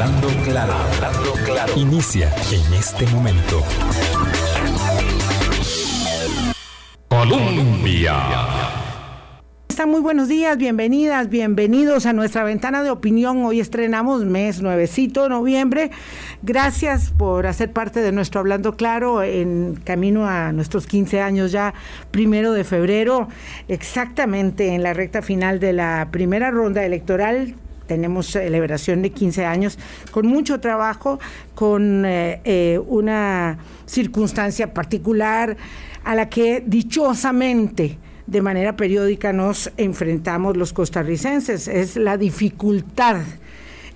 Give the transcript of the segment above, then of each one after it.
Hablando claro, hablando claro. Inicia en este momento. Colombia. Están muy buenos días, bienvenidas, bienvenidos a nuestra ventana de opinión. Hoy estrenamos mes nuevecito, noviembre. Gracias por hacer parte de nuestro Hablando Claro en camino a nuestros 15 años ya, primero de febrero, exactamente en la recta final de la primera ronda electoral tenemos celebración de 15 años con mucho trabajo, con eh, eh, una circunstancia particular a la que dichosamente de manera periódica nos enfrentamos los costarricenses. Es la dificultad,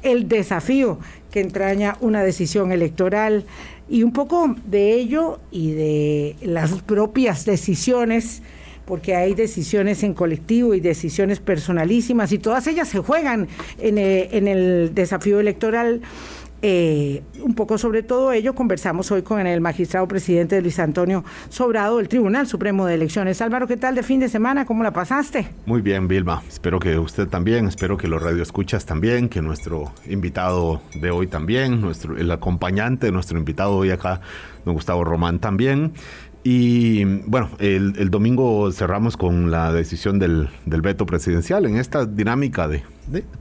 el desafío que entraña una decisión electoral y un poco de ello y de las propias decisiones porque hay decisiones en colectivo y decisiones personalísimas y todas ellas se juegan en, eh, en el desafío electoral. Eh, un poco sobre todo ello conversamos hoy con el magistrado presidente Luis Antonio Sobrado del Tribunal Supremo de Elecciones. Álvaro, ¿qué tal de fin de semana? ¿Cómo la pasaste? Muy bien, Vilma. Espero que usted también, espero que los radioescuchas también, que nuestro invitado de hoy también, nuestro el acompañante de nuestro invitado hoy acá, don Gustavo Román también. Y bueno, el, domingo cerramos con la decisión del, veto presidencial en esta dinámica de,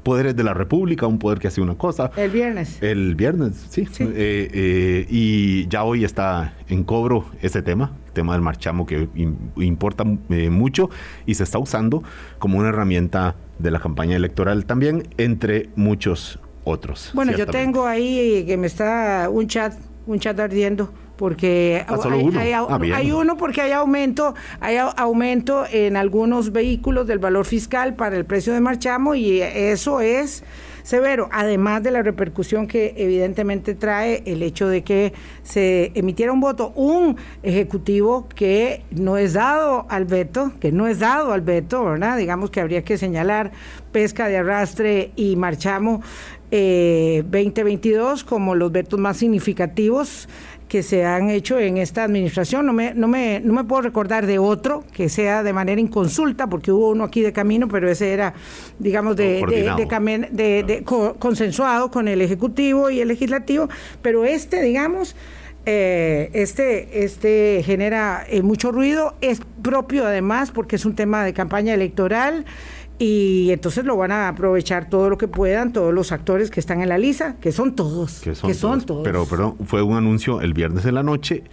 poderes de la República, un poder que hace una cosa. El viernes. El viernes, sí. Eh, eh, y ya hoy está en cobro ese tema, el tema del marchamo que importa eh, mucho y se está usando como una herramienta de la campaña electoral también, entre muchos otros. Bueno, yo tengo ahí que me está un chat, un chat ardiendo porque ah, hay, ah, hay, uno porque hay aumento, hay aumento en algunos vehículos del valor fiscal para el precio de marchamo y eso es severo, además de la repercusión que evidentemente trae el hecho de que se emitiera un voto, un ejecutivo que no es dado al veto, que no es dado al veto, ¿verdad? Digamos que habría que señalar pesca de arrastre y marchamo eh, 2022 como los vetos más significativos que se han hecho en esta administración. No me, no me, no me puedo recordar de otro que sea de manera inconsulta, porque hubo uno aquí de camino, pero ese era, digamos, de, de, consensuado con el Ejecutivo y el Legislativo. Pero este, digamos, eh, este, este genera eh, mucho ruido, es propio además porque es un tema de campaña electoral y entonces lo van a aprovechar todo lo que puedan todos los actores que están en la lista, que son todos, que son, todos. Pero, pero fue un anuncio el viernes en la noche,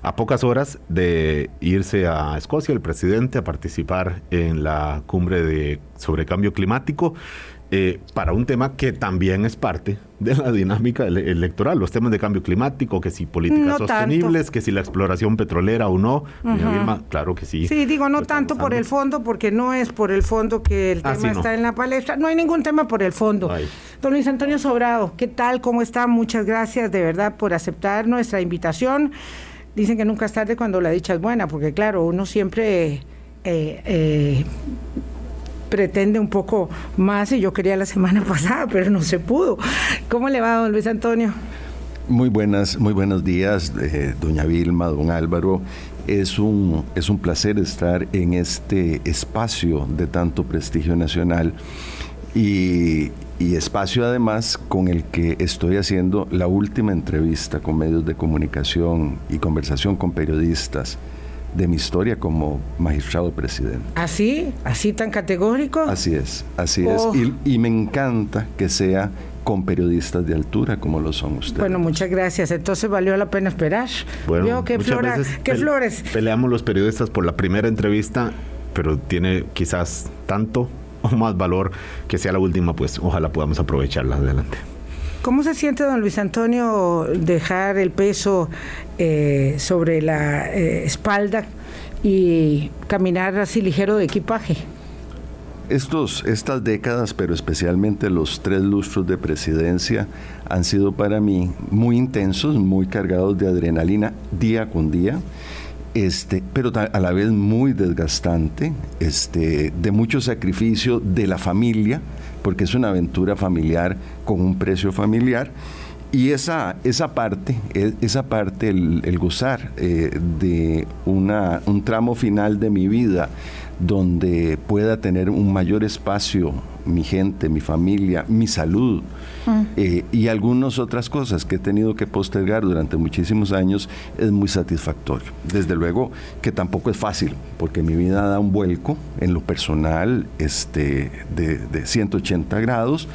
a pocas horas de irse a Escocia el presidente a participar en la cumbre de sobre cambio climático eh, para un tema que también es parte de la dinámica electoral, los temas de cambio climático, que si políticas sostenibles, que si la exploración petrolera o no. claro que sí. Sí, digo, no tanto por el fondo, porque no es por el fondo que el ah, tema está en la palestra. No hay ningún tema por el fondo. Don Luis Antonio Sobrado, ¿qué tal? ¿Cómo está? Muchas gracias de verdad por aceptar nuestra invitación. Dicen que nunca es tarde cuando la dicha es buena, porque claro, uno siempre... Eh, eh, pretende un poco más y yo quería la semana pasada, pero no se pudo. ¿Cómo le va, don Luis Antonio? Muy buenas, muy buenos días, eh, doña Vilma, don Álvaro. Es un, es un placer estar en este espacio de tanto prestigio nacional y, y espacio además con el que estoy haciendo la última entrevista con medios de comunicación y conversación con periodistas de mi historia como magistrado presidente. ¿Así? ¿Así tan categórico? Así es, así es. Oh. Y, me encanta que sea con periodistas de altura como lo son ustedes. Bueno, muchas gracias. Entonces valió la pena esperar. Bueno, qué, qué flores. Peleamos los periodistas por la primera entrevista, pero tiene quizás tanto o más valor que sea la última, pues ojalá podamos aprovecharla adelante. ¿Cómo se siente, don Luis Antonio, dejar el peso eh, sobre la eh, espalda y caminar así ligero de equipaje? Estos, estas décadas, pero especialmente los tres lustros de presidencia, han sido para mí muy intensos, muy cargados de adrenalina día con día, este, pero a la vez muy desgastante, este, de mucho sacrificio de la familia, porque es una aventura familiar con un precio familiar. Y esa, esa parte, e, esa parte el, gozar eh, de una, un tramo final de mi vida donde pueda tener un mayor espacio mi gente, mi familia, mi salud mm. eh, y algunas otras cosas que he tenido que postergar durante muchísimos años, es muy satisfactorio. Desde luego que tampoco es fácil, porque mi vida da un vuelco en lo personal este, de, de 180 grados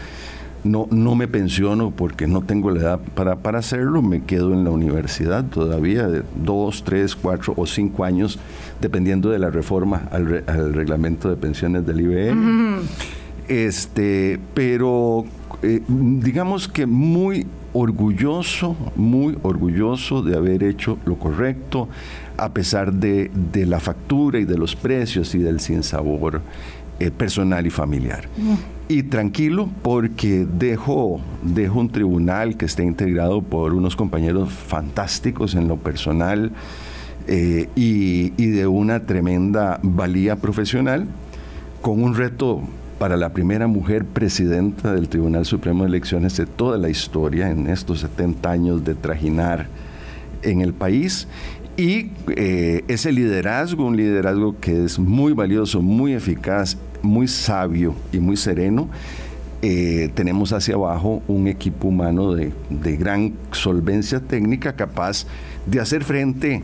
no, no me pensiono porque no tengo la edad para, para hacerlo, me quedo en la universidad todavía de dos, tres, cuatro o cinco años, dependiendo de la reforma al, reglamento de pensiones del IBM. Este, pero eh, digamos que muy orgulloso, muy orgulloso de haber hecho lo correcto, a pesar de, de la factura y de los precios y del sinsabor eh, personal y familiar. Y tranquilo porque dejo, dejo un tribunal que está integrado por unos compañeros fantásticos en lo personal eh, y, y de una tremenda valía profesional, con un reto para la primera mujer presidenta del Tribunal Supremo de Elecciones de toda la historia en estos 70 años de trajinar en el país. Y eh, ese liderazgo, un liderazgo que es muy valioso, muy eficaz, muy sabio y muy sereno, eh, tenemos hacia abajo un equipo humano de, gran solvencia técnica capaz de hacer frente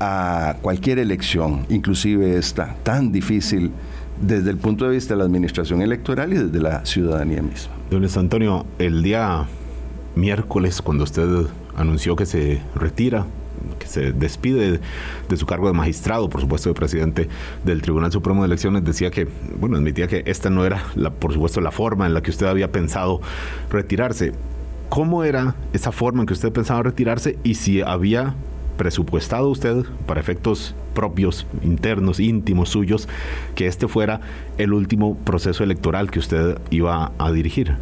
a cualquier elección, inclusive esta tan difícil desde el punto de vista de la administración electoral y desde la ciudadanía misma. Don Antonio, el día miércoles, cuando usted anunció que se retira que se despide de su cargo de magistrado, por supuesto, de presidente del Tribunal Supremo de Elecciones, decía que, bueno, admitía que esta no era, por supuesto, la forma en la que usted había pensado retirarse. ¿Cómo era esa forma en que usted pensaba retirarse y si había presupuestado usted para efectos propios, internos, íntimos suyos, que este fuera el último proceso electoral que usted iba a dirigir?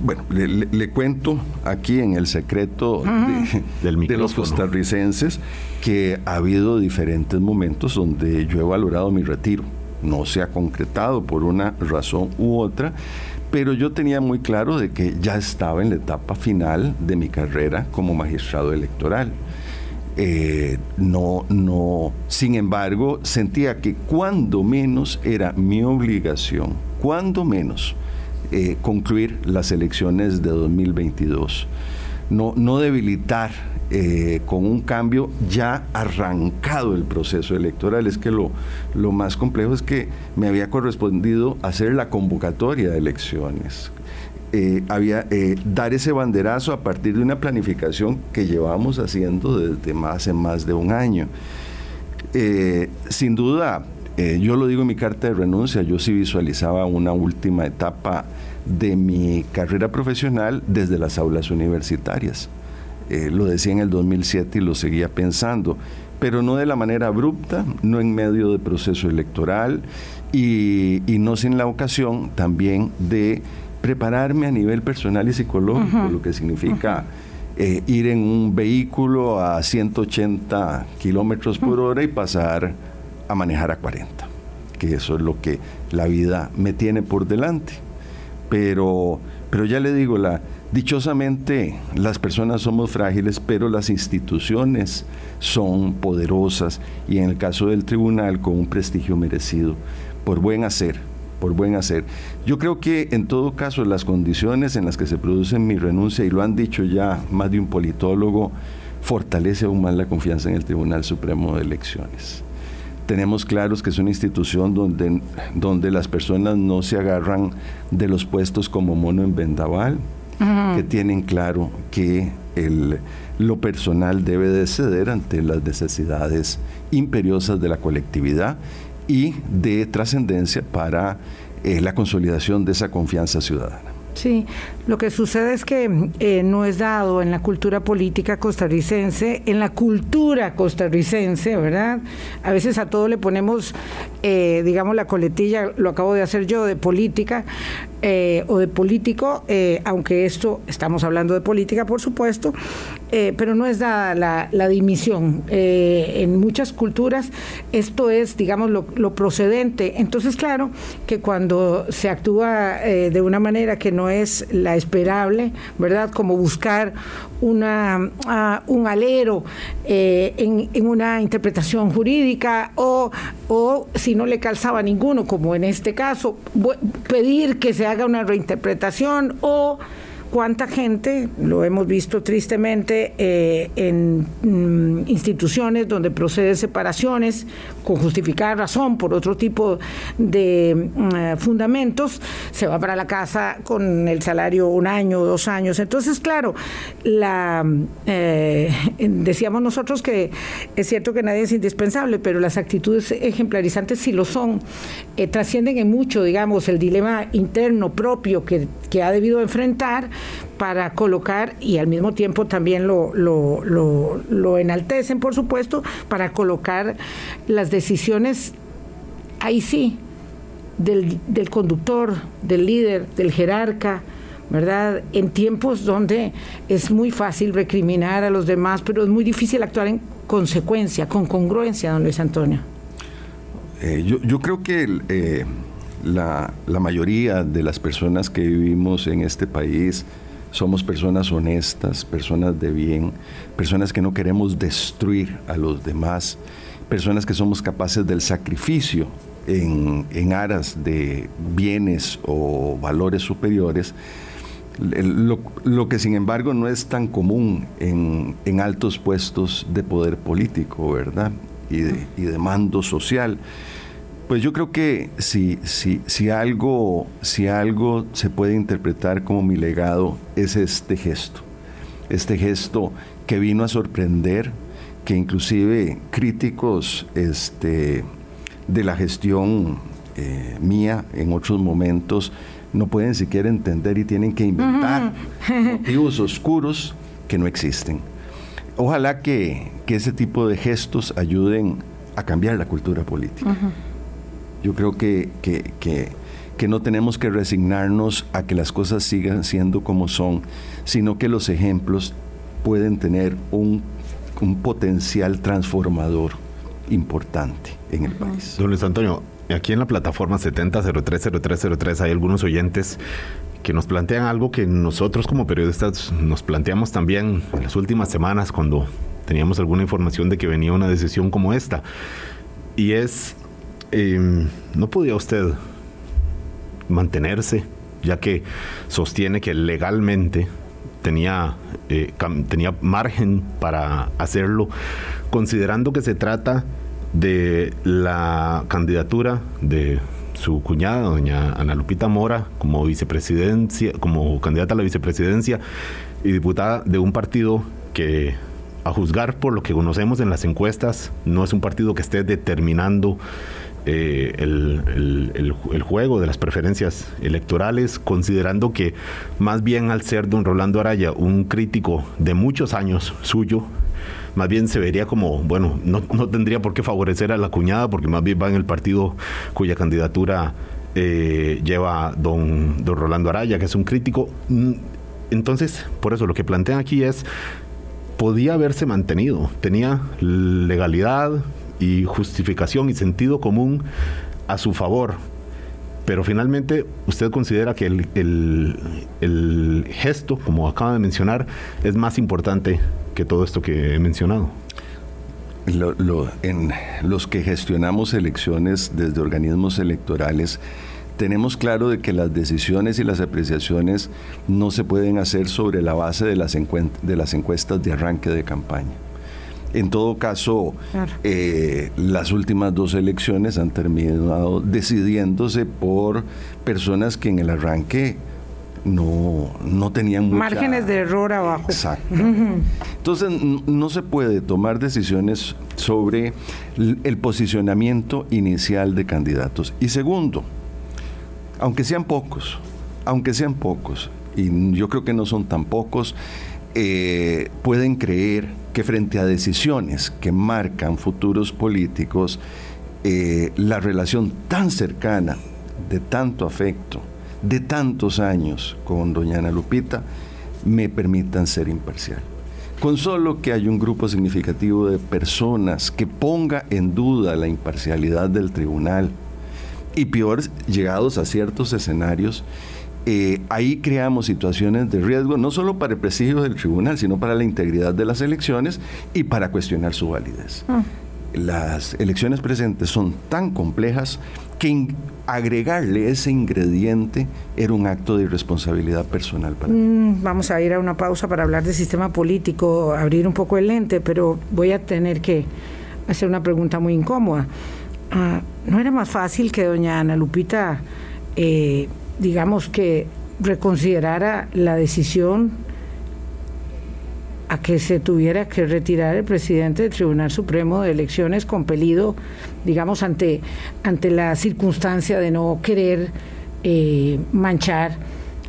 Bueno, le, cuento aquí en el secreto de, los costarricenses que ha habido diferentes momentos donde yo he valorado mi retiro. No se ha concretado por una razón u otra, pero yo tenía muy claro de que ya estaba en la etapa final de mi carrera como magistrado electoral. Eh, no, no, sin embargo, sentía que cuando menos era mi obligación, cuando menos, eh, concluir las elecciones de 2022. No, no debilitar eh, con un cambio ya arrancado el proceso electoral. Es que lo, lo más complejo es que me había correspondido hacer la convocatoria de elecciones. Eh, había dar ese banderazo a partir de una planificación que llevamos haciendo desde más, hace más de un año. sin duda, eh, yo lo digo en mi carta de renuncia, yo sí visualizaba una última etapa de mi carrera profesional desde las aulas universitarias. Eh, lo decía en el 2007 y lo seguía pensando, pero no de la manera abrupta, no en medio de proceso electoral y, no sin la ocasión también de prepararme a nivel personal y psicológico, lo que significa... Eh, ir en un vehículo a 180 kilómetros por hora y pasar a manejar a 40, que eso es lo que la vida me tiene por delante. Pero, pero ya le digo, la, dichosamente las personas somos frágiles, pero las instituciones son poderosas. Y en el caso del tribunal con un prestigio merecido, por buen hacer, por buen hacer. Yo creo que en todo caso las condiciones en las que se produce mi renuncia, y lo han dicho ya más de un politólogo, fortalece aún más la confianza en el Tribunal Supremo de Elecciones tenemos claros que es una institución donde, donde las personas no se agarran de los puestos como mono en vendaval, que tienen claro que el, lo personal debe de ceder ante las necesidades imperiosas de la colectividad y de trascendencia para eh, la consolidación de esa confianza ciudadana. Sí, lo que sucede es que eh, no es dado en la cultura política costarricense, en la cultura costarricense, ¿verdad? A veces a todo le ponemos, eh, digamos, la coletilla, lo acabo de hacer yo, de política eh, o de político, aunque esto, estamos hablando de política, por supuesto, pero no es dada la, dimisión. en muchas culturas esto es, digamos, lo, procedente. Entonces, claro, que cuando se actúa de una manera que no es la esperable, ¿verdad? Como buscar una, ah, un alero eh, en, una interpretación jurídica o, o si no le calzaba ninguno, como en este caso, pedir que se haga una reinterpretación o cuánta gente, lo hemos visto tristemente, eh, en mm, instituciones donde proceden separaciones con justificada razón por otro tipo de mm, eh, fundamentos, se va para la casa con el salario un año, dos años. Entonces, claro, la eh, decíamos nosotros que es cierto que nadie es indispensable, pero las actitudes ejemplarizantes sí lo son. trascienden en mucho, digamos, el dilema interno propio que ha debido enfrentar para colocar, y al mismo tiempo también lo, lo, lo, enaltecen, por supuesto, para colocar las decisiones, ahí sí, del, del conductor, del líder, del jerarca, ¿verdad? En tiempos donde es muy fácil recriminar a los demás, pero es muy difícil actuar en consecuencia, con congruencia, don Luis Antonio. Eh, yo, yo, creo que eh, la, mayoría de las personas que vivimos en este país somos personas honestas, personas de bien, personas que no queremos destruir a los demás, personas que somos capaces del sacrificio en, aras de bienes o valores superiores. Lo, que sin embargo no es tan común en, altos puestos de poder político, ¿verdad? Y de mando social. Pues yo creo que si, si, si, algo, si algo se puede interpretar como mi legado es este gesto. Este gesto que vino a sorprender, que inclusive críticos este, de la gestión eh, mía en otros momentos no pueden siquiera entender y tienen que inventar motivos oscuros que no existen. Ojalá que, ese tipo de gestos ayuden a cambiar la cultura política. Yo creo que, que, no tenemos que resignarnos a que las cosas sigan siendo como son, sino que los ejemplos pueden tener un, potencial transformador importante en el país. Don Luis Antonio, aquí en la plataforma 70030303 hay algunos oyentes que nos plantean algo que nosotros como periodistas nos planteamos también en las últimas semanas cuando teníamos alguna información de que venía una decisión como esta. Y es Em, no podía usted mantenerse, ya que sostiene que legalmente tenía, eh, tenía margen para hacerlo, considerando que se trata de la candidatura de su cuñada, doña Ana Lupita Mora, como vicepresidencia, como candidata a la vicepresidencia y diputada de un partido que a juzgar por lo que conocemos en las encuestas, no es un partido que esté determinando eh, el, juego de las preferencias electorales, considerando que más bien al ser don Rolando Araya un crítico de muchos años suyo, más bien se vería como, bueno, no, tendría por qué favorecer a la cuñada, porque más bien va en el partido cuya candidatura eh, lleva don, don Rolando Araya, que es un crítico. Mm, entonces, por eso lo que plantean aquí es, podía haberse mantenido, tenía legalidad, y justificación y sentido común a su favor. Pero finalmente usted considera que el, gesto, como acaba de mencionar, es más importante que todo esto que he mencionado. en los que gestionamos elecciones desde organismos electorales, tenemos claro de que las decisiones y las apreciaciones no se pueden hacer sobre la base de las, de las encuestas de arranque de campaña. En todo caso, eh, las últimas dos elecciones han terminado decidiéndose por personas que en el arranque no, no tenían márgenes de error abajo. Exacto. Entonces, no se puede tomar decisiones sobre el posicionamiento inicial de candidatos. Y segundo, aunque sean pocos, aunque sean pocos, y yo creo que no son tan pocos, eh, pueden creer que frente a decisiones que marcan futuros políticos, eh, la relación tan cercana, de tanto afecto, de tantos años con doña Ana Lupita, me permitan ser imparcial. Con solo que hay un grupo significativo de personas que ponga en duda la imparcialidad del tribunal y peor, llegados a ciertos escenarios, eh, ahí creamos situaciones de riesgo no solo para el presidio del tribunal, sino para la integridad de las elecciones y para cuestionar su validez. Ah. las elecciones presentes son tan complejas que agregarle ese ingrediente era un acto de irresponsabilidad personal para mm, Vamos a ir a una pausa para hablar del sistema político, abrir un poco el lente, pero voy a tener que hacer una pregunta muy incómoda. Ah, ¿No era más fácil que doña Ana Lupita, eh, digamos que reconsiderara la decisión a que se tuviera que retirar el presidente del Tribunal Supremo de Elecciones compelido, digamos, ante, ante la circunstancia de no querer eh, manchar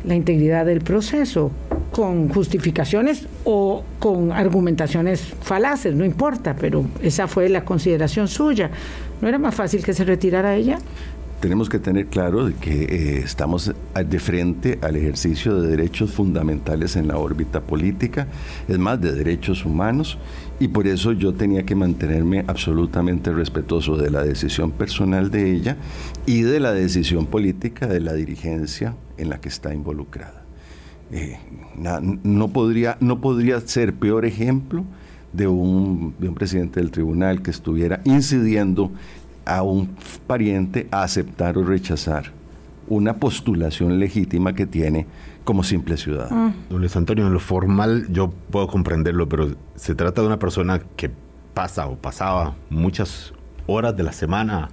la integridad del proceso con justificaciones o con argumentaciones falaces, no importa, pero esa fue la consideración suya. ¿No era más fácil que se retirara ella? Tenemos que tener claro que eh, estamos de frente al ejercicio de derechos fundamentales en la órbita política, es más, de derechos humanos, y por eso yo tenía que mantenerme absolutamente respetuoso de la decisión personal de ella y de la decisión política de la dirigencia en la que está involucrada. Eh, no, podría, no podría ser peor ejemplo de un, de un presidente del tribunal que estuviera incidiendo a un pariente a aceptar o rechazar una postulación legítima que tiene como simple ciudadano. Mm. Don Luis Antonio, en lo formal yo puedo comprenderlo, pero se trata de una persona que pasa o pasaba muchas horas de la semana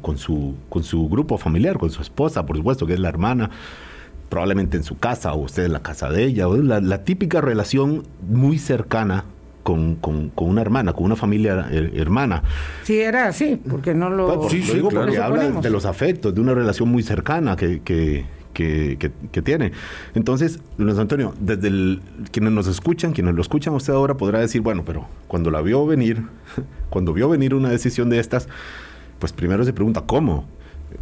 con, su, con su grupo familiar, con su esposa, por supuesto, que es la hermana, probablemente en su casa o usted en la casa de ella, la típica relación muy cercana con, con, una hermana, con una familia hermana. Sí, era así, porque no lo... sí, digo porque habla de los afectos, de una relación muy cercana que, que, que, tiene. Entonces, Luis Antonio, desde el, quienes nos escuchan, quienes lo escuchan usted ahora podrá decir, bueno, pero cuando la vio venir, cuando vio venir una decisión de estas, pues primero se pregunta, ¿cómo?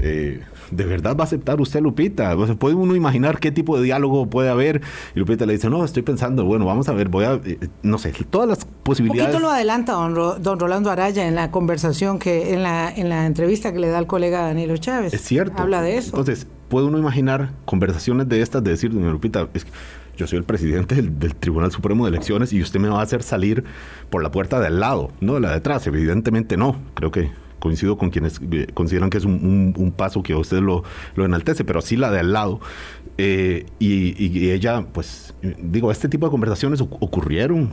Eh, ¿de verdad va a aceptar usted Lupita? O ¿Puede uno imaginar qué tipo de diálogo puede haber? Y Lupita le dice, no, estoy pensando, bueno, vamos a ver, voy a, eh, no sé, todas las posibilidades. Un poquito lo adelanta don, Rolando Araya en la conversación, que en la, en la entrevista que le da el colega Danilo Chávez. Es cierto. Habla de eso. Entonces, puede uno imaginar conversaciones de estas, de decir, doña Lupita, es yo soy el presidente del, del, Tribunal Supremo de Elecciones y usted me va a hacer salir por la puerta de al lado, no de la de atrás. Evidentemente no. Creo que coincido con quienes eh, consideran que es un, paso que a usted lo, lo, enaltece, pero sí la de al lado. Eh, y, ella, pues, digo, este tipo de conversaciones ocurrieron,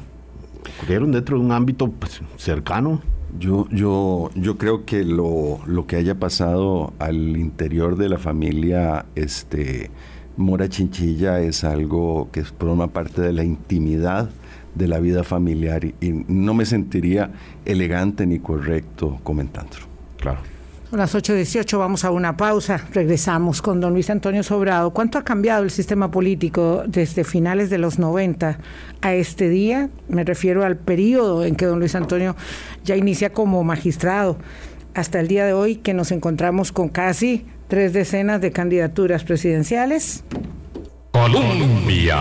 ocurrieron dentro de un ámbito pues, cercano. Yo, yo, yo creo que lo, lo, que haya pasado al interior de la familia este, Mora Chinchilla es algo que forma parte de la intimidad de la vida familiar y, no me sentiría elegante ni correcto comentándolo. Claro. A las 8.18 vamos a una pausa. Regresamos con don Luis Antonio Sobrado. ¿Cuánto ha cambiado el sistema político desde finales de los 90 a este día? Me refiero al periodo en que don Luis Antonio ya inicia como magistrado hasta el día de hoy que nos encontramos con casi tres decenas de candidaturas presidenciales. Colombia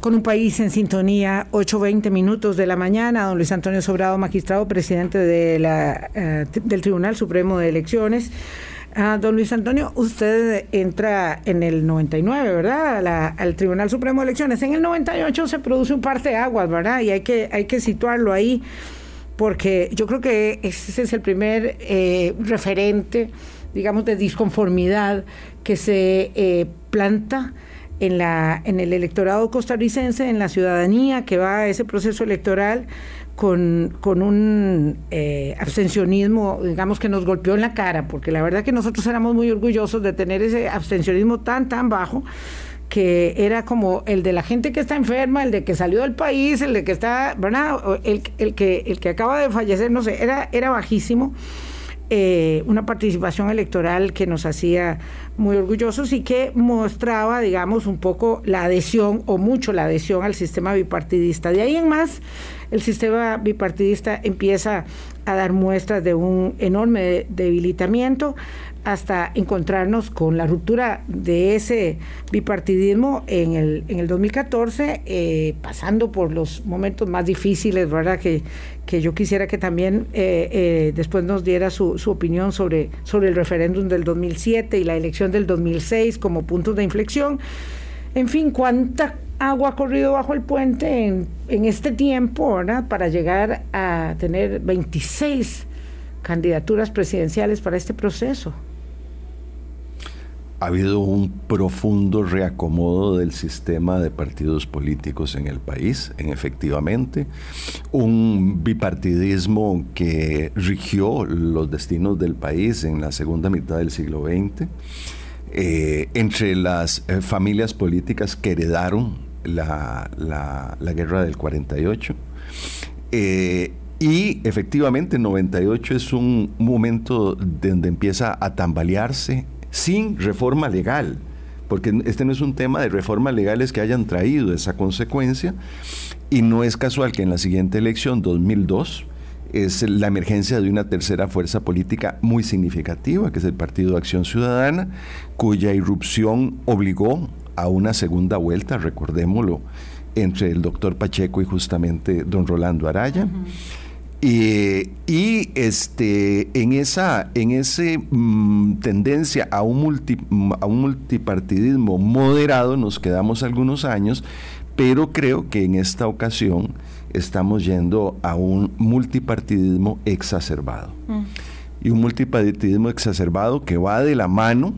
con un país en sintonía, 8.20 minutos de la mañana, don Luis Antonio Sobrado, magistrado presidente de la, eh, del Tribunal Supremo de Elecciones. Ah, don Luis Antonio, usted entra en el 99, ¿verdad? al Tribunal Supremo de Elecciones. En el 98 se produce un parte de aguas, ¿verdad? Y hay que, hay que situarlo ahí, porque yo creo que ese es el primer eh, referente, digamos, de disconformidad que se eh, planta en, la, en el electorado costarricense, en la ciudadanía que va a ese proceso electoral con, con un eh, abstencionismo, digamos, que nos golpeó en la cara, porque la verdad que nosotros éramos muy orgullosos de tener ese abstencionismo tan, tan bajo que era como el de la gente que está enferma, el de que salió del país, el de que está, ¿verdad? El, el, que, el que acaba de fallecer, no sé, era, era bajísimo. Eh, una participación electoral que nos hacía muy orgullosos y que mostraba, digamos, un poco la adhesión o mucho la adhesión al sistema bipartidista. De ahí en más, el sistema bipartidista empieza a dar muestras de un enorme debilitamiento hasta encontrarnos con la ruptura de ese bipartidismo en el, en el 2014, eh, pasando por los momentos más difíciles, ¿verdad? Que, que yo quisiera que también eh, eh, después nos diera su, su, opinión sobre, sobre el referéndum del 2007 y la elección del 2006 como puntos de inflexión. En fin, cuánta agua ha corrido bajo el puente en, en este tiempo, ¿verdad? Para llegar a tener 26 candidaturas presidenciales para este proceso ha habido un profundo reacomodo del sistema de partidos políticos en el país, en efectivamente, un bipartidismo que rigió los destinos del país en la segunda mitad del siglo XX, eh, entre las eh, familias políticas que heredaron la, guerra del 48. Eh, y efectivamente 98 es un momento donde empieza a tambalearse sin reforma legal, porque este no es un tema de reformas legales que hayan traído esa consecuencia, y no es casual que en la siguiente elección, 2002, es la emergencia de una tercera fuerza política muy significativa, que es el Partido de Acción Ciudadana, cuya irrupción obligó a una segunda vuelta, recordémoslo, entre el doctor Pacheco y justamente don Rolando Araya. Y, este, en esa en ese, mm, tendencia a un, multi, a un multipartidismo moderado nos quedamos algunos años, pero creo que en esta ocasión estamos yendo a un multipartidismo exacerbado. Mm. Y un multipartidismo exacerbado que va de la mano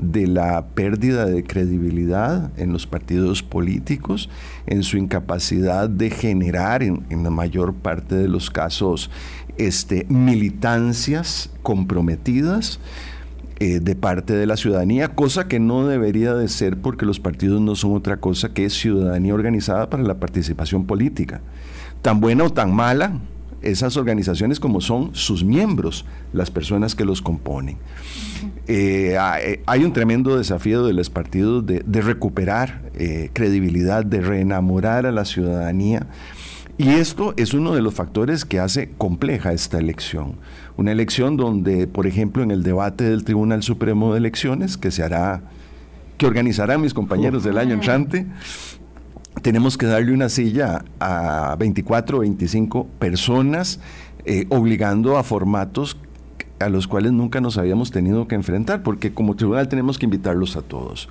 de la pérdida de credibilidad en los partidos políticos, en su incapacidad de generar en, la mayor parte de los casos este, militancias comprometidas eh, de parte de la ciudadanía, cosa que no debería de ser porque los partidos no son otra cosa que ciudadanía organizada para la participación política. Tan buena o tan mala, esas organizaciones como son sus miembros, las personas que los componen. Eh, eh, hay un tremendo desafío de los partidos de, recuperar eh, credibilidad, de reenamorar a la ciudadanía. Y esto es uno de los factores que hace compleja esta elección. Una elección donde, por ejemplo, en el debate del Tribunal Supremo de Elecciones, que se hará, que organizarán mis compañeros del año entrante, tenemos que darle una silla a 24 o 25 personas, obligando a formatos a los cuales nunca nos habíamos tenido que enfrentar, porque como tribunal tenemos que invitarlos a todos.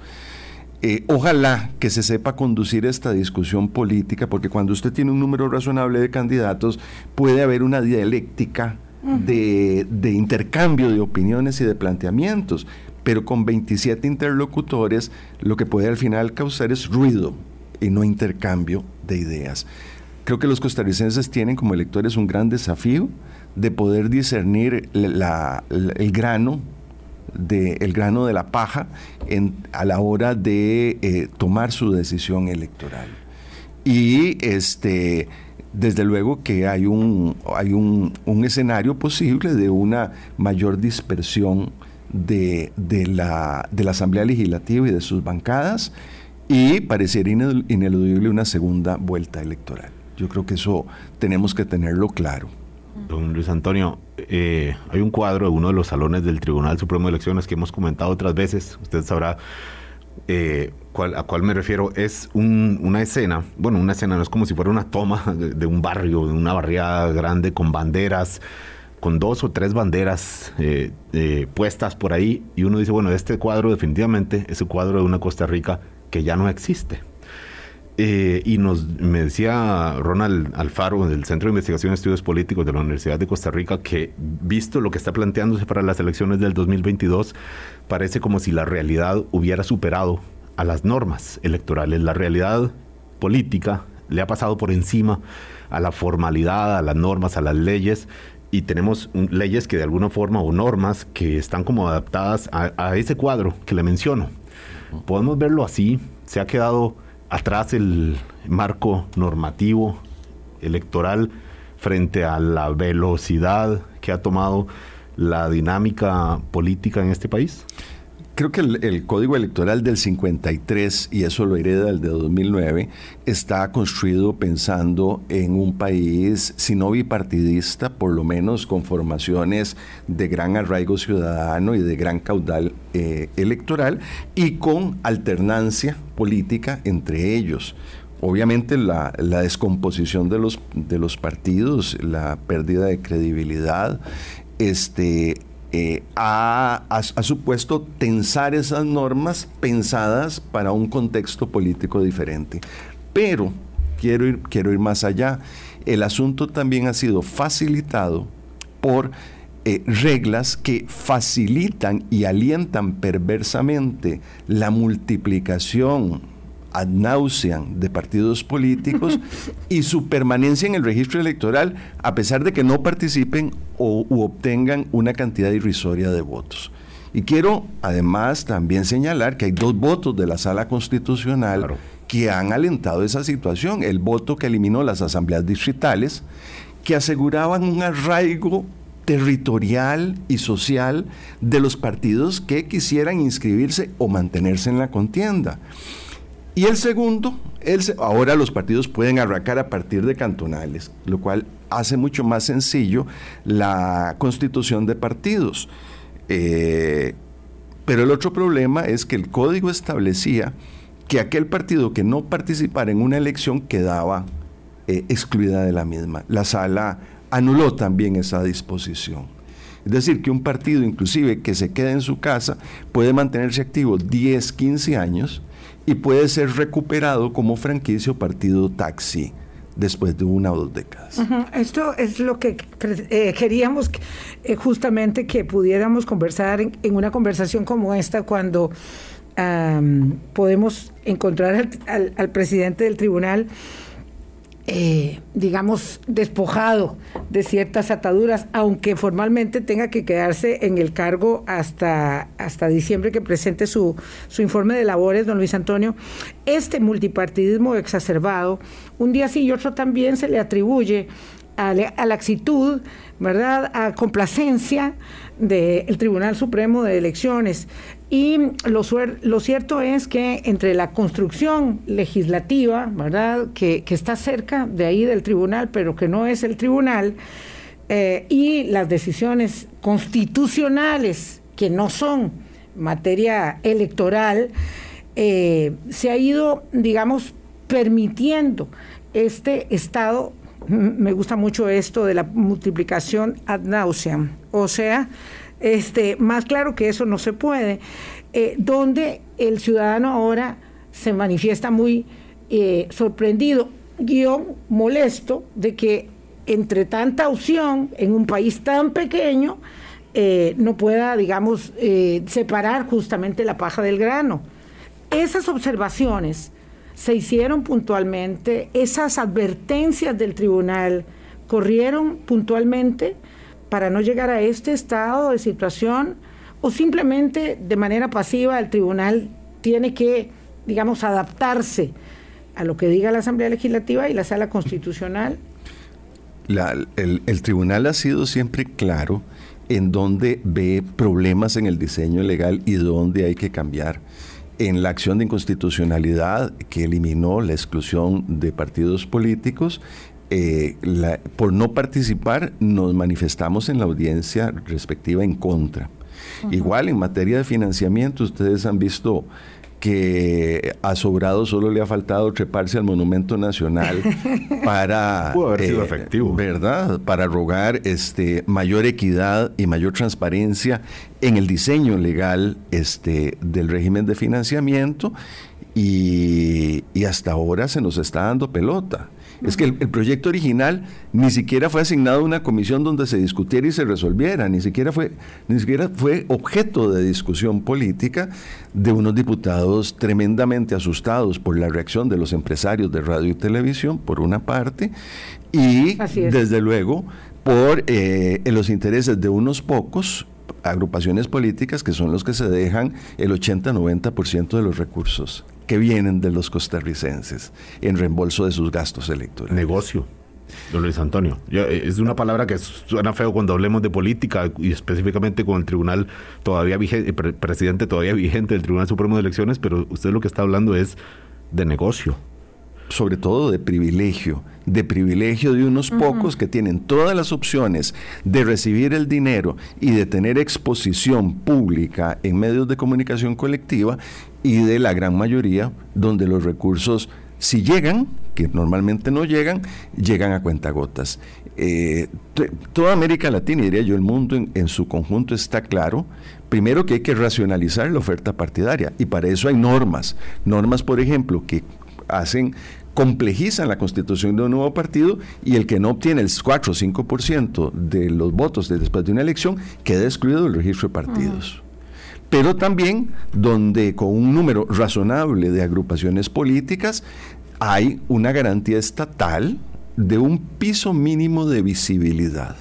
Eh, ojalá que se sepa conducir esta discusión política, porque cuando usted tiene un número razonable de candidatos, puede haber una dialéctica de, de, intercambio de opiniones y de planteamientos, pero con 27 interlocutores lo que puede al final causar es ruido y no intercambio de ideas. Creo que los costarricenses tienen como electores un gran desafío de poder discernir el grano de, el grano de la paja a la hora de eh, tomar su decisión electoral. Y este, desde luego que hay un, hay un, escenario posible de una mayor dispersión de, la, de la Asamblea Legislativa y de sus bancadas y parecería ineludible una segunda vuelta electoral. Yo creo que eso tenemos que tenerlo claro. Don Luis Antonio, eh, hay un cuadro de uno de los salones del Tribunal Supremo de Elecciones que hemos comentado otras veces. Usted sabrá eh, a cuál me refiero. Es una escena, bueno, una escena no es como si fuera una toma de, un barrio, de una barriada grande con banderas, con dos o tres banderas eh, puestas por ahí. Y uno dice, bueno, este cuadro definitivamente es el cuadro de una Costa Rica que ya no existe. Eh, y nos me decía Ronald Alfaro del Centro de Investigación y Estudios Políticos de la Universidad de Costa Rica que visto lo que está planteándose para las elecciones del 2022 parece como si la realidad hubiera superado a las normas electorales. La realidad política le ha pasado por encima a la formalidad, a las normas, a las leyes y tenemos leyes que de alguna forma o normas que están como adaptadas a, a ese cuadro que le menciono. Podemos verlo así, se ha quedado atrás el marco normativo electoral frente a la velocidad que ha tomado la dinámica política en este país? Creo que el, código electoral del 53, y eso lo hereda el de 2009, está construido pensando en un país, si no bipartidista, por lo menos con formaciones de gran arraigo ciudadano y de gran caudal eh, electoral, y con alternancia política entre ellos. Obviamente la, descomposición de los, de los partidos, la pérdida de credibilidad, este, eh, ha, supuesto tensar esas normas pensadas para un contexto político diferente. Pero quiero ir, quiero ir más allá. El asunto también ha sido facilitado por eh, reglas que facilitan y alientan perversamente la multiplicación ad nauseam de partidos políticos y su permanencia en el registro electoral a pesar de que no participen o u obtengan una cantidad irrisoria de votos. Y quiero además también señalar que hay dos votos de la sala constitucional que han alentado esa situación. El voto que eliminó las asambleas distritales, que aseguraban un arraigo territorial y social de los partidos que quisieran inscribirse o mantenerse en la contienda. Y el segundo, ahora los partidos pueden arrancar a partir de cantonales, lo cual hace mucho más sencillo la constitución de partidos. Eh, pero el otro problema es que el código establecía que aquel partido que no participara en una elección quedaba eh, excluida de la misma. La sala anuló también esa disposición. Es decir, que un partido inclusive que se quede en su casa puede mantenerse activo 10, 15 años y puede ser recuperado como franquicia o partido taxi después de una o dos décadas. Esto es lo que eh, queríamos eh, justamente que pudiéramos conversar en, una conversación como esta cuando podemos encontrar al presidente del tribunal eh, digamos, despojado de ciertas ataduras, aunque formalmente tenga que quedarse en el cargo hasta, hasta diciembre que presente su, su informe de labores, don Luis Antonio. Este multipartidismo exacerbado, un día sí y otro también se le atribuye a, a la actitud, ¿verdad?, a complacencia del Tribunal Supremo de Elecciones. Y lo, lo, cierto es que entre la construcción legislativa, ¿verdad?, que, está cerca de ahí del tribunal, pero que no es el tribunal, eh, y las decisiones constitucionales, que no son materia electoral, eh, se ha ido, digamos, permitiendo este estado, me gusta mucho esto de la multiplicación ad nauseam, o sea, este, más claro que eso no se puede, eh, donde el ciudadano ahora se manifiesta muy eh, sorprendido, guion molesto, de que entre tanta opción en un país tan pequeño, eh, no pueda, digamos, separar justamente la paja del grano. Esas observaciones se hicieron puntualmente, esas advertencias del tribunal corrieron puntualmente para no llegar a este estado de situación o simplemente de manera pasiva el tribunal tiene que, digamos, adaptarse a lo que diga la Asamblea Legislativa y la Sala Constitucional? el, el tribunal ha sido siempre claro en dónde ve problemas en el diseño legal y dónde hay que cambiar. En la acción de inconstitucionalidad que eliminó la exclusión de partidos políticos, eh, por no participar nos manifestamos en la audiencia respectiva en contra. Igual en materia de financiamiento, ustedes han visto que a Sobrado solo le ha faltado treparse al Monumento Nacional para haber sido eh, efectivo. ¿verdad? Para rogar este mayor equidad y mayor transparencia en el diseño legal este del régimen de financiamiento y, y hasta ahora se nos está dando pelota. Es que el, proyecto original ni siquiera fue asignado a una comisión donde se discutiera y se resolviera, ni siquiera fue, ni siquiera fue objeto de discusión política de unos diputados tremendamente asustados por la reacción de los empresarios de radio y televisión, por una parte, y desde luego por eh, los intereses de unos pocos agrupaciones políticas que son los que se dejan el 80-90% de los recursos que vienen de los costarricenses en reembolso de sus gastos electorales. Negocio. Don Luis Antonio, eh, es una palabra que suena feo cuando hablemos de política y específicamente con el tribunal todavía vigente, presidente todavía vigente del Tribunal Supremo de Elecciones, pero usted lo que está hablando es de negocio sobre todo de privilegio, de privilegio de unos pocos que tienen todas las opciones de recibir el dinero y de tener exposición pública en medios de comunicación colectiva y de la gran mayoría donde los recursos, si llegan, que normalmente no llegan, llegan a cuentagotas. Eh, toda América Latina, diría yo, el mundo en, su conjunto está claro, primero que hay que racionalizar la oferta partidaria y para eso hay normas. Normas, por ejemplo, que hacen complejizan la constitución de un nuevo partido y el que no obtiene el 4 o 5% de los votos después de una elección queda excluido del registro de partidos pero también donde con un número razonable de agrupaciones políticas hay una garantía estatal de un piso mínimo de visibilidad.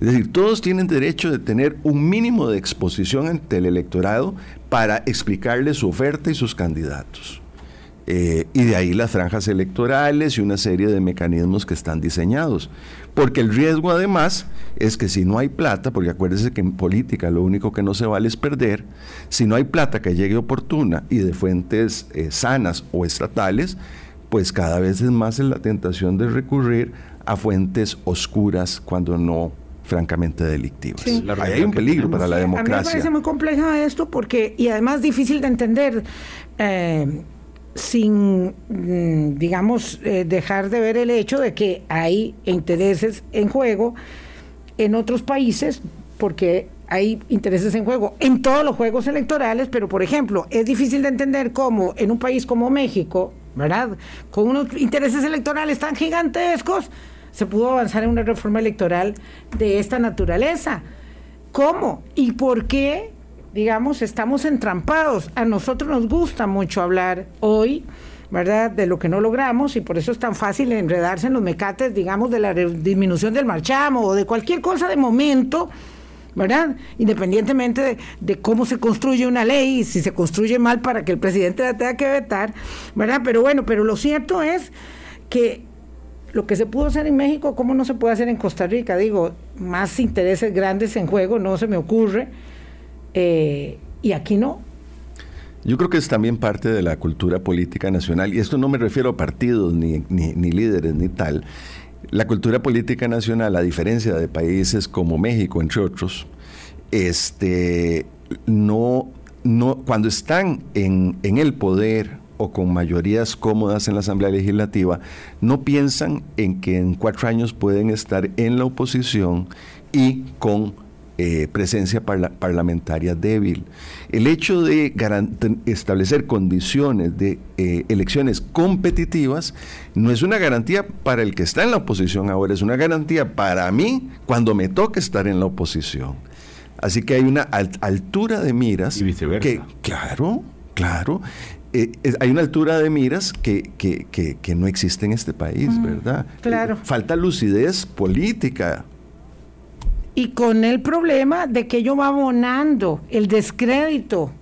Es decir, todos tienen derecho de tener un mínimo de exposición ante el electorado para explicarle su oferta y sus candidatos. Eh, y de ahí las franjas electorales y una serie de mecanismos que están diseñados. Porque el riesgo además es que si no hay plata, porque acuérdense que en política lo único que no se vale es perder, si no hay plata que llegue oportuna y de fuentes eh, sanas o estatales, pues cada vez es más la tentación de recurrir a fuentes oscuras cuando no francamente delictivas. Ahí hay un peligro para la democracia. A mí me parece muy compleja esto porque, y además difícil de entender. Eh, sin, mm, digamos, eh, dejar de ver el hecho de que hay intereses en juego en otros países, porque hay intereses en juego en todos los juegos electorales, pero por ejemplo, es difícil de entender cómo en un país como México, ¿verdad? Con unos intereses electorales tan gigantescos, se pudo avanzar en una reforma electoral de esta naturaleza. ¿Cómo? ¿Y por qué digamos, estamos entrampados. A nosotros nos gusta mucho hablar hoy, ¿verdad?, de lo que no logramos y por eso es tan fácil enredarse en los mecates, digamos, de la disminución del marchamo o de cualquier cosa de momento. ¿verdad? Independientemente de, cómo se construye una ley si se construye mal para que el presidente la tenga que vetar, ¿verdad? Pero bueno, pero lo cierto es que lo que se pudo hacer en México, ¿cómo no se puede hacer en Costa Rica? Digo, más intereses grandes en juego, no se me ocurre. Eh, y aquí no. Yo creo que es también parte de la cultura política nacional, y esto no me refiero a partidos ni, ni, líderes ni tal. La cultura política nacional, a diferencia de países como México, entre otros, este, no, no, cuando están en, en el poder o con mayorías cómodas en la Asamblea Legislativa, no piensan en que en cuatro años pueden estar en la oposición y con eh, presencia parlamentaria débil. El hecho de establecer condiciones de eh, elecciones competitivas no es una garantía para el que está en la oposición ahora, es una garantía para mí cuando me toque estar en la oposición. Así que hay una altura de miras. Y viceversa. Que, claro, claro. Eh, hay una altura de miras que, que, no existe en este país, ¿verdad? Claro. falta lucidez política y con el problema de que ello va abonando el descrédito.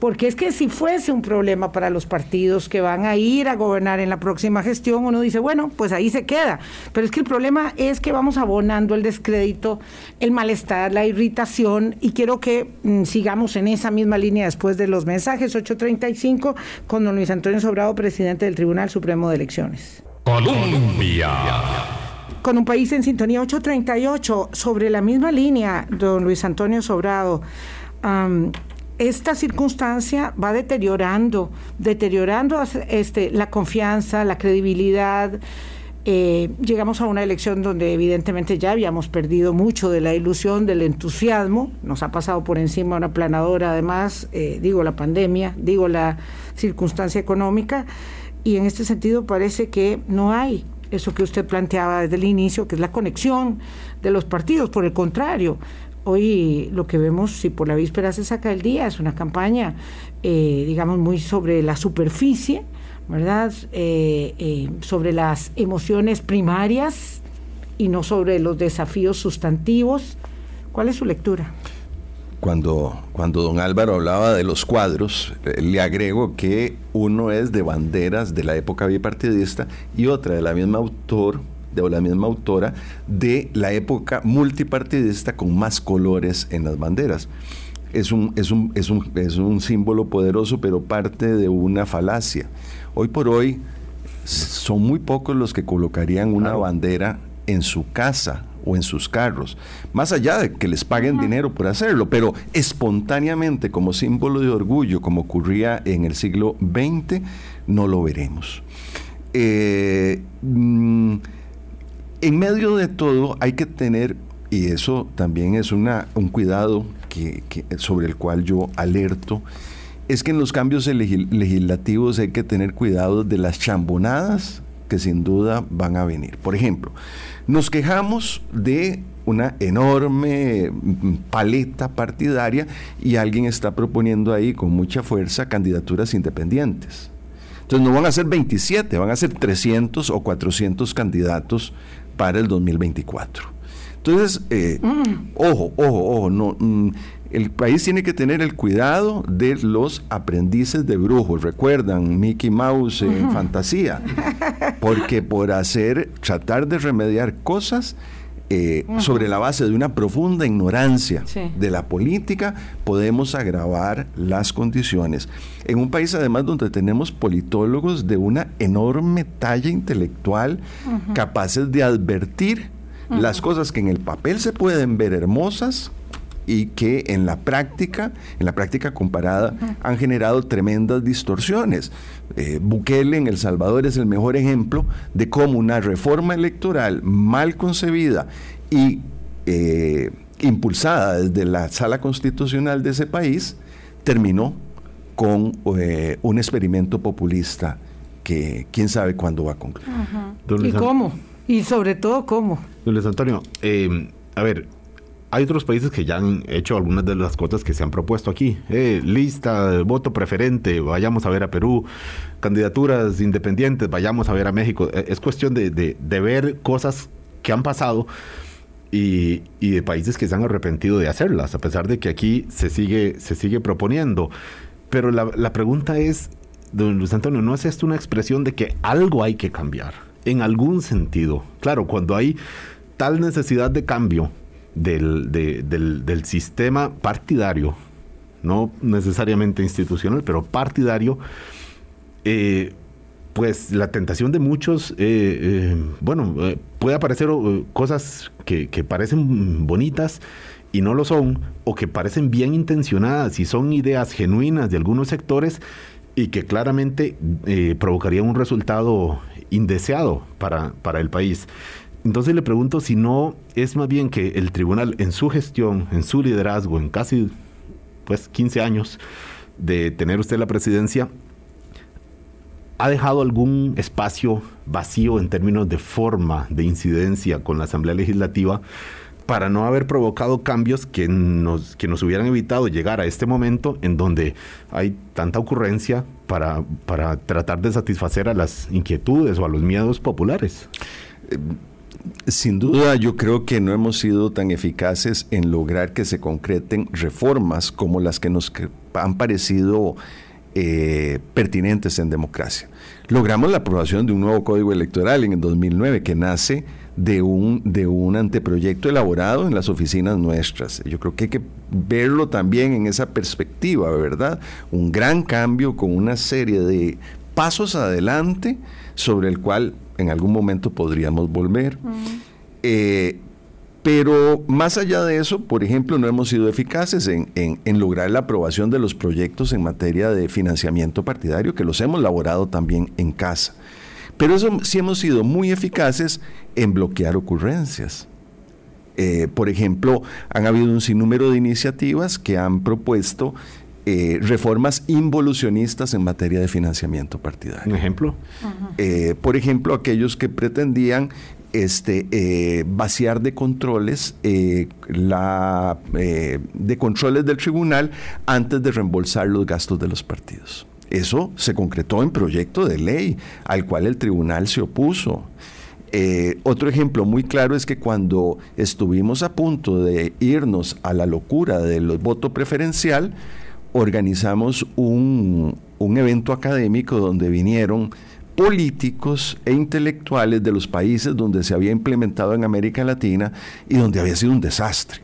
Porque es que si fuese un problema para los partidos que van a ir a gobernar en la próxima gestión, uno dice, bueno, pues ahí se queda. Pero es que el problema es que vamos abonando el descrédito, el malestar, la irritación, y quiero que mm, sigamos en esa misma línea después de los mensajes 835 con don Luis Antonio Sobrado, presidente del Tribunal Supremo de Elecciones. Colombia con un país en sintonía 838 sobre la misma línea, don Luis Antonio Sobrado. esta circunstancia va deteriorando, deteriorando este, la confianza, la credibilidad. Eh, llegamos a una elección donde evidentemente ya habíamos perdido mucho de la ilusión, del entusiasmo. Nos ha pasado por encima una planadora, además, eh, digo la pandemia, digo la circunstancia económica. Y en este sentido parece que no hay eso que usted planteaba desde el inicio, que es la conexión de los partidos. Por el contrario, hoy lo que vemos, si por la víspera se saca el día, es una campaña, eh, digamos, muy sobre la superficie, ¿verdad? Eh, eh, sobre las emociones primarias y no sobre los desafíos sustantivos. ¿Cuál es su lectura? Cuando, cuando don Álvaro hablaba de los cuadros, eh, le agrego que uno es de banderas de la época bipartidista y otra de la misma autor, de la misma autora, de la época multipartidista con más colores en las banderas. Es un, es un, es un, es un símbolo poderoso, pero parte de una falacia. Hoy por hoy son muy pocos los que colocarían una bandera en su casa o en sus carros, más allá de que les paguen dinero por hacerlo, pero espontáneamente como símbolo de orgullo, como ocurría en el siglo XX, no lo veremos. eh, mm, en medio de todo hay que tener, y eso también es una, un cuidado que, sobre el cual yo alerto, es que en los cambios legislativos hay que tener cuidado de las chambonadas que sin duda van a venir. Por ejemplo, nos quejamos de una enorme mm, paleta partidaria y alguien está proponiendo ahí con mucha fuerza candidaturas independientes. Entonces no van a ser 27, van a ser 300 o 400 candidatos para el 2024. Entonces, eh, mm. ojo, ojo, ojo, no, mm, el país tiene que tener el cuidado de los aprendices de brujos. Recuerdan Mickey Mouse en fantasía. Porque por hacer, tratar de remediar cosas eh, sobre la base de una profunda ignorancia de la política, podemos agravar las condiciones. En un país además donde tenemos politólogos de una enorme talla intelectual, capaces de advertir las cosas que en el papel se pueden ver hermosas, y que en la práctica, en la práctica comparada, han generado tremendas distorsiones. Eh, Bukele en El Salvador es el mejor ejemplo de cómo una reforma electoral mal concebida y eh, impulsada desde la sala constitucional de ese país terminó con eh, un experimento populista que quién sabe cuándo va a concluir. ¿Y cómo? Y sobre todo cómo. Don Luis Antonio, a ver, hay otros países que ya han hecho algunas de las cosas que se han propuesto aquí. Eh, lista, voto preferente, vayamos a ver a Perú, candidaturas independientes, vayamos a ver a México. Eh, es cuestión de, ver cosas que han pasado y, de países que se han arrepentido de hacerlas, a pesar de que aquí se sigue, se sigue proponiendo. Pero la, la pregunta es, don Luis Antonio, ¿no es esto una expresión de que algo hay que cambiar? En algún sentido. Claro, cuando hay tal necesidad de cambio, del, del, sistema partidario, no necesariamente institucional, pero partidario, eh, pues la tentación de muchos, eh, eh, bueno, puede aparecer cosas que, que, parecen bonitas y no lo son, o que parecen bien intencionadas y son ideas genuinas de algunos sectores y que claramente provocarían un resultado indeseado para, para el país. Entonces le pregunto si no es más bien que el tribunal en su gestión, en su liderazgo, en casi pues 15 años de tener usted la presidencia, ha dejado algún espacio vacío en términos de forma de incidencia con la Asamblea Legislativa para no haber provocado cambios que nos, que nos hubieran evitado llegar a este momento en donde hay tanta ocurrencia para, para tratar de satisfacer a las inquietudes o a los miedos populares. Sin duda, yo creo que no hemos sido tan eficaces en lograr que se concreten reformas como las que nos han parecido eh, pertinentes en democracia. Logramos la aprobación de un nuevo código electoral en el 2009 que nace de un, de un anteproyecto elaborado en las oficinas nuestras. Yo creo que hay que verlo también en esa perspectiva, ¿verdad? Un gran cambio con una serie de pasos adelante sobre el cual en algún momento podríamos volver. Eh, pero más allá de eso, por ejemplo, no hemos sido eficaces en, lograr la aprobación de los proyectos en materia de financiamiento partidario, que los hemos elaborado también en casa. Pero eso sí hemos sido muy eficaces en bloquear ocurrencias. Eh, por ejemplo, han habido un sinnúmero de iniciativas que han propuesto eh, reformas involucionistas en materia de financiamiento partidario. ¿Un ejemplo? Eh, por ejemplo, aquellos que pretendían este, eh, vaciar de controles la, de controles del tribunal antes de reembolsar los gastos de los partidos. Eso se concretó en proyecto de ley al cual el tribunal se opuso. otro ejemplo muy claro es que cuando estuvimos a punto de irnos a la locura del voto preferencial, organizamos un, evento académico donde vinieron políticos e intelectuales de los países donde se había implementado en América Latina y donde había sido un desastre.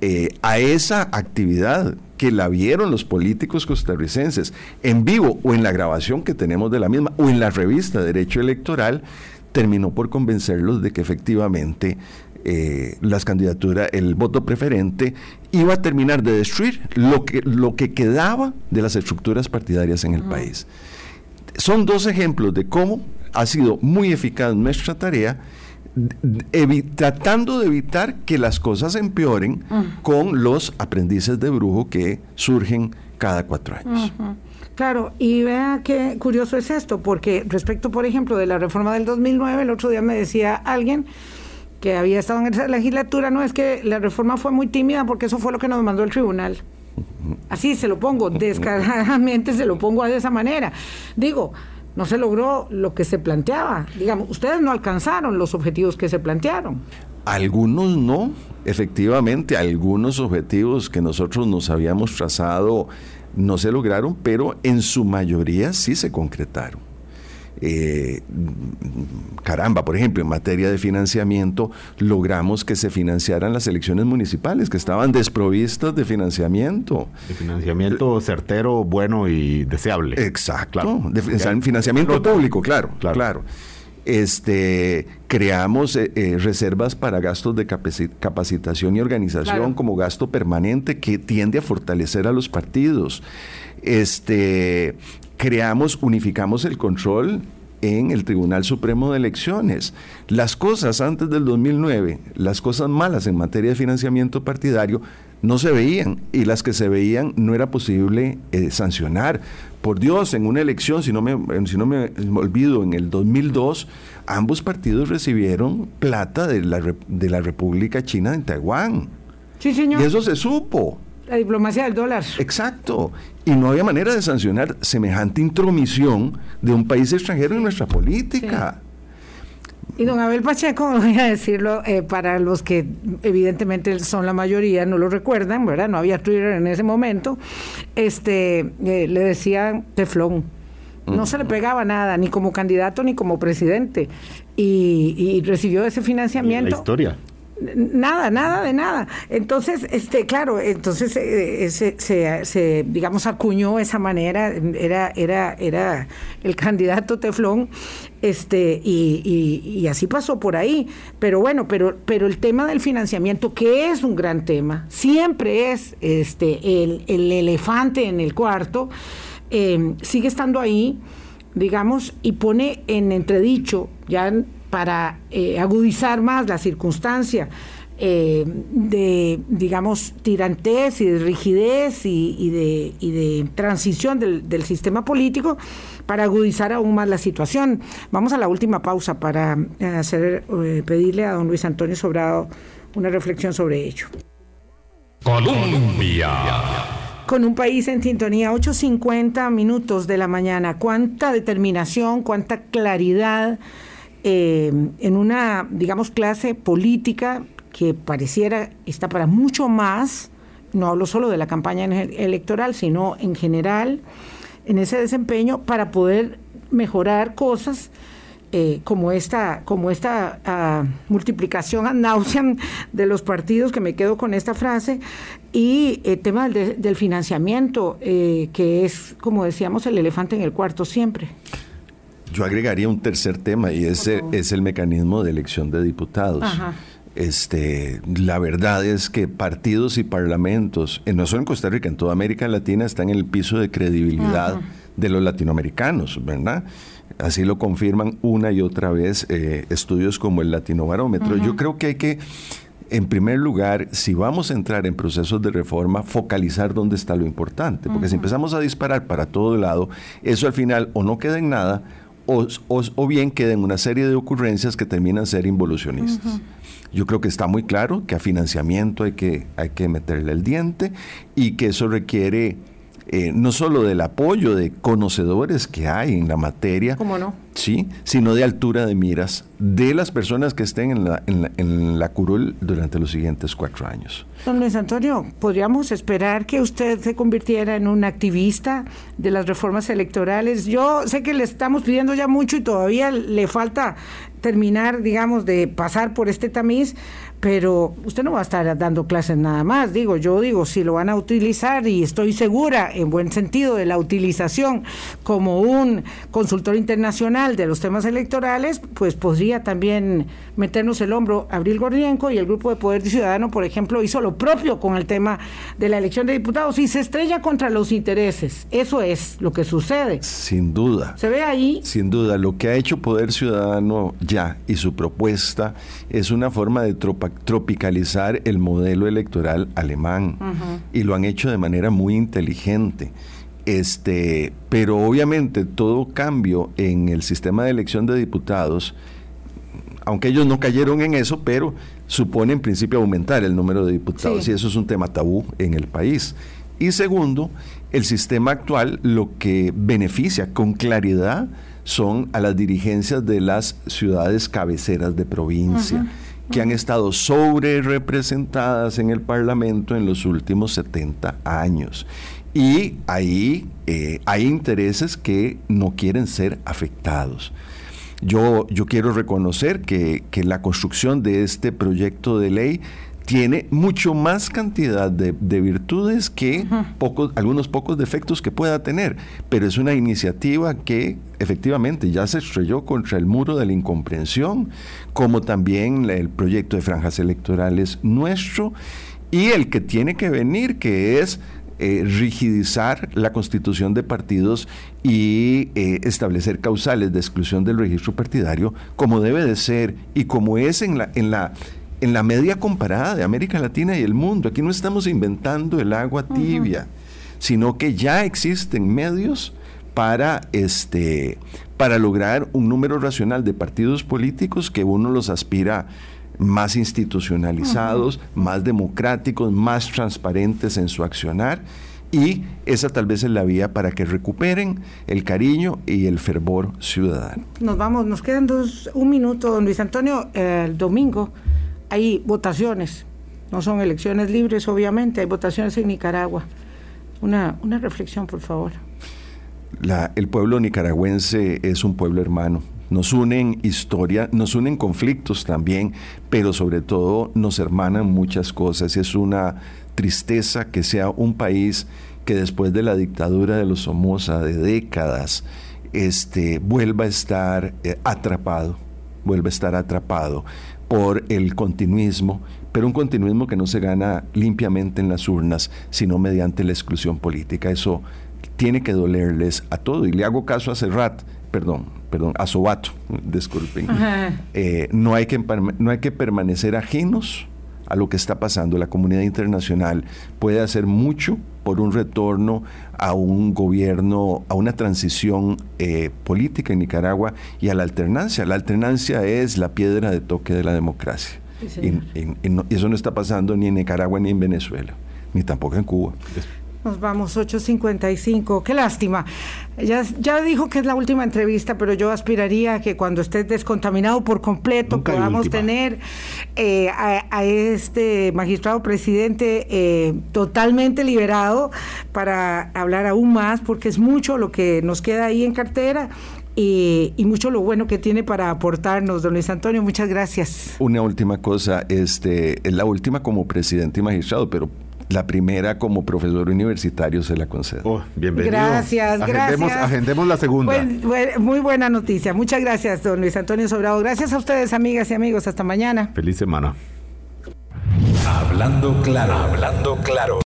Eh, a esa actividad que la vieron los políticos costarricenses en vivo o en la grabación que tenemos de la misma o en la revista Derecho Electoral, terminó por convencerlos de que efectivamente eh, las candidaturas, el voto preferente, iba a terminar de destruir lo que, lo que quedaba de las estructuras partidarias en el país. son dos ejemplos de cómo ha sido muy eficaz nuestra tarea tratando de evitar que las cosas empeoren con los aprendices de brujo que surgen cada cuatro años. Claro, y vea qué curioso es esto, porque respecto, por ejemplo, de la reforma del 2009, el otro día me decía alguien que había estado en esa legislatura, no es que la reforma fue muy tímida porque eso fue lo que nos mandó el tribunal. Así se lo pongo, descaradamente se lo pongo de esa manera. Digo, no se logró lo que se planteaba. Digamos, ustedes no alcanzaron los objetivos que se plantearon. Algunos no, efectivamente, algunos objetivos que nosotros nos habíamos trazado no se lograron, pero en su mayoría sí se concretaron. Eh, caramba, por ejemplo, en materia de financiamiento, logramos que se financiaran las elecciones municipales, que estaban desprovistas de financiamiento. De financiamiento certero, bueno y deseable. Exacto. De financiamiento público, claro, claro. claro este, creamos eh, eh, reservas para gastos de capacitación y organización como gasto permanente que tiende a fortalecer a los partidos. Este, creamos, unificamos el control en el Tribunal Supremo de Elecciones. Las cosas antes del 2009, las cosas malas en materia de financiamiento partidario, no se veían y las que se veían no era posible eh, sancionar. Por Dios, en una elección, si no, me, si no me, olvido, en el 2002, ambos partidos recibieron plata de la, de la República China en Taiwán. Sí, señor. Y eso se supo. La diplomacia del dólar. Exacto. Y no había manera de sancionar semejante intromisión de un país extranjero en nuestra política. Y don Abel Pacheco, voy a decirlo, eh, para los que evidentemente son la mayoría, no lo recuerdan, ¿verdad? No había Twitter en ese momento, este, eh, le decían teflón. No se le pegaba nada, ni como candidato ni como presidente. Y, recibió ese financiamiento. la historia. Nada, nada de nada. Entonces, este, claro, entonces eh, se, se, digamos, acuñó esa manera, era, era, era el candidato Teflón, este, y, y, así pasó por ahí. Pero bueno, pero, pero el tema del financiamiento, que es un gran tema, siempre es este el, el elefante en el cuarto, eh, sigue estando ahí, digamos, y pone en entredicho ya para eh, agudizar más la circunstancia eh, de, digamos, tirantez y de rigidez y, de, de, transición del, sistema político para agudizar aún más la situación. Vamos a la última pausa para eh, hacer, pedirle a don Luis Antonio Sobrado una reflexión sobre ello. Colombia con un país en sintonía, 8.50 minutos de la mañana. Cuánta determinación, cuánta claridad eh, en una, digamos, clase política que pareciera está para mucho más, no hablo solo de la campaña electoral, sino en general, en ese desempeño para poder mejorar cosas eh, como esta, como esta ah, multiplicación ad nauseam de los partidos, que me quedo con esta frase, y el tema del, financiamiento, eh, que es, como decíamos, el elefante en el cuarto siempre. Yo agregaría un tercer tema y ese es el mecanismo de elección de diputados. Este, la verdad es que partidos y parlamentos, no solo en Costa Rica, en toda América Latina, están en el piso de credibilidad de los latinoamericanos, ¿verdad? Así lo confirman una y otra vez eh, estudios como el Latino Barómetro. Yo creo que hay que en primer lugar, si vamos a entrar en procesos de reforma, focalizar dónde está lo importante. Porque si empezamos a disparar para todo lado, eso al final o no queda en nada o, bien queden una serie de ocurrencias que terminan ser involucionistas. Yo creo que está muy claro que a financiamiento hay que, hay que meterle el diente y que eso requiere eh, no solo del apoyo de conocedores que hay en la materia, no? sí, sino de altura de miras de las personas que estén en la, en la, curul durante los siguientes cuatro años. Don Luis Antonio, ¿podríamos esperar que usted se convirtiera en un activista de las reformas electorales? Yo sé que le estamos pidiendo ya mucho y todavía le falta terminar, digamos, de pasar por este tamiz, pero usted no va a estar dando clases nada más, digo, yo digo, si lo van a utilizar y estoy segura, en buen sentido, de la utilización como un consultor internacional de los temas electorales, pues podría también meternos el hombro. Abril Gordienco y el Grupo de Poder Ciudadano, por ejemplo, hizo lo propio con el tema de la elección de diputados y se estrella contra los intereses. Eso es lo que sucede. Sin duda. Se ve ahí. Sin duda, lo que ha hecho Poder Ciudadano ya y su propuesta es una forma de tropicalizar el modelo electoral alemán. Y lo han hecho de manera muy inteligente. Este, pero obviamente todo cambio en el sistema de elección de diputados, aunque ellos no cayeron en eso, pero supone en principio aumentar el número de diputados. Y eso es un tema tabú en el país. Y segundo, el sistema actual lo que beneficia con claridad son a las dirigencias de las ciudades cabeceras de provincia que han estado sobre representadas en el Parlamento en los últimos 70 años. Y ahí eh, hay intereses que no quieren ser afectados. Yo, yo quiero reconocer que, que la construcción de este proyecto de ley tiene mucho más cantidad de, virtudes que pocos, algunos pocos defectos que pueda tener, pero es una iniciativa que efectivamente ya se estrelló contra el muro de la incomprensión, como también el proyecto de franjas electorales nuestro y el que tiene que venir, que es eh, rigidizar la constitución de partidos y eh, establecer causales de exclusión del registro partidario como debe de ser y como es en la, en la en la media comparada de América Latina y el mundo. Aquí no estamos inventando el agua tibia, sino que ya existen medios para, este, para lograr un número racional de partidos políticos que uno los aspira más institucionalizados, más democráticos, más transparentes en su accionar. Y esa tal vez es la vía para que recuperen el cariño y el fervor ciudadano. Nos vamos, nos quedan dos, un minuto, don Luis Antonio. el domingo hay votaciones, no son elecciones libres, obviamente, hay votaciones en Nicaragua. Una, una reflexión, por favor. La, el pueblo nicaragüense es un pueblo hermano. Nos unen historia, nos unen conflictos también, pero sobre todo nos hermanan muchas cosas. Es una tristeza que sea un país que después de la dictadura de los Somoza de décadas, este, vuelva a estar eh, atrapado, vuelva a estar atrapado por el continuismo, pero un continuismo que no se gana limpiamente en las urnas, sino mediante la exclusión política. Eso tiene que dolerles a todo. Y le hago caso a Serrat, perdón, perdón, a Sobato, disculpen. Eh, no, hay que, no hay que permanecer ajenos a lo que está pasando. La comunidad internacional puede hacer mucho por un retorno a un gobierno, a una transición eh, política en Nicaragua y a la alternancia. La alternancia es la piedra de toque de la democracia. y, eso no está pasando ni en Nicaragua ni en Venezuela, ni tampoco en Cuba. Nos vamos, 8.55. Qué lástima. Ya, ya dijo que es la última entrevista, pero yo aspiraría a que cuando esté descontaminado por completo podamos tener eh, a, este magistrado presidente eh, totalmente liberado para hablar aún más, porque es mucho lo que nos queda ahí en cartera. Y, y, mucho lo bueno que tiene para aportarnos, don Luis Antonio. Muchas gracias. Una última cosa, este, la última como presidente y magistrado, pero la primera como profesor universitario se la concedo. Oh, bienvenido. Gracias, agendemos, gracias. Agendemos la segunda. muy buena noticia. Muchas gracias, don Luis Antonio Sobrado. Gracias a ustedes, amigas y amigos. Hasta mañana. Feliz semana. Hablando claro, hablando claro.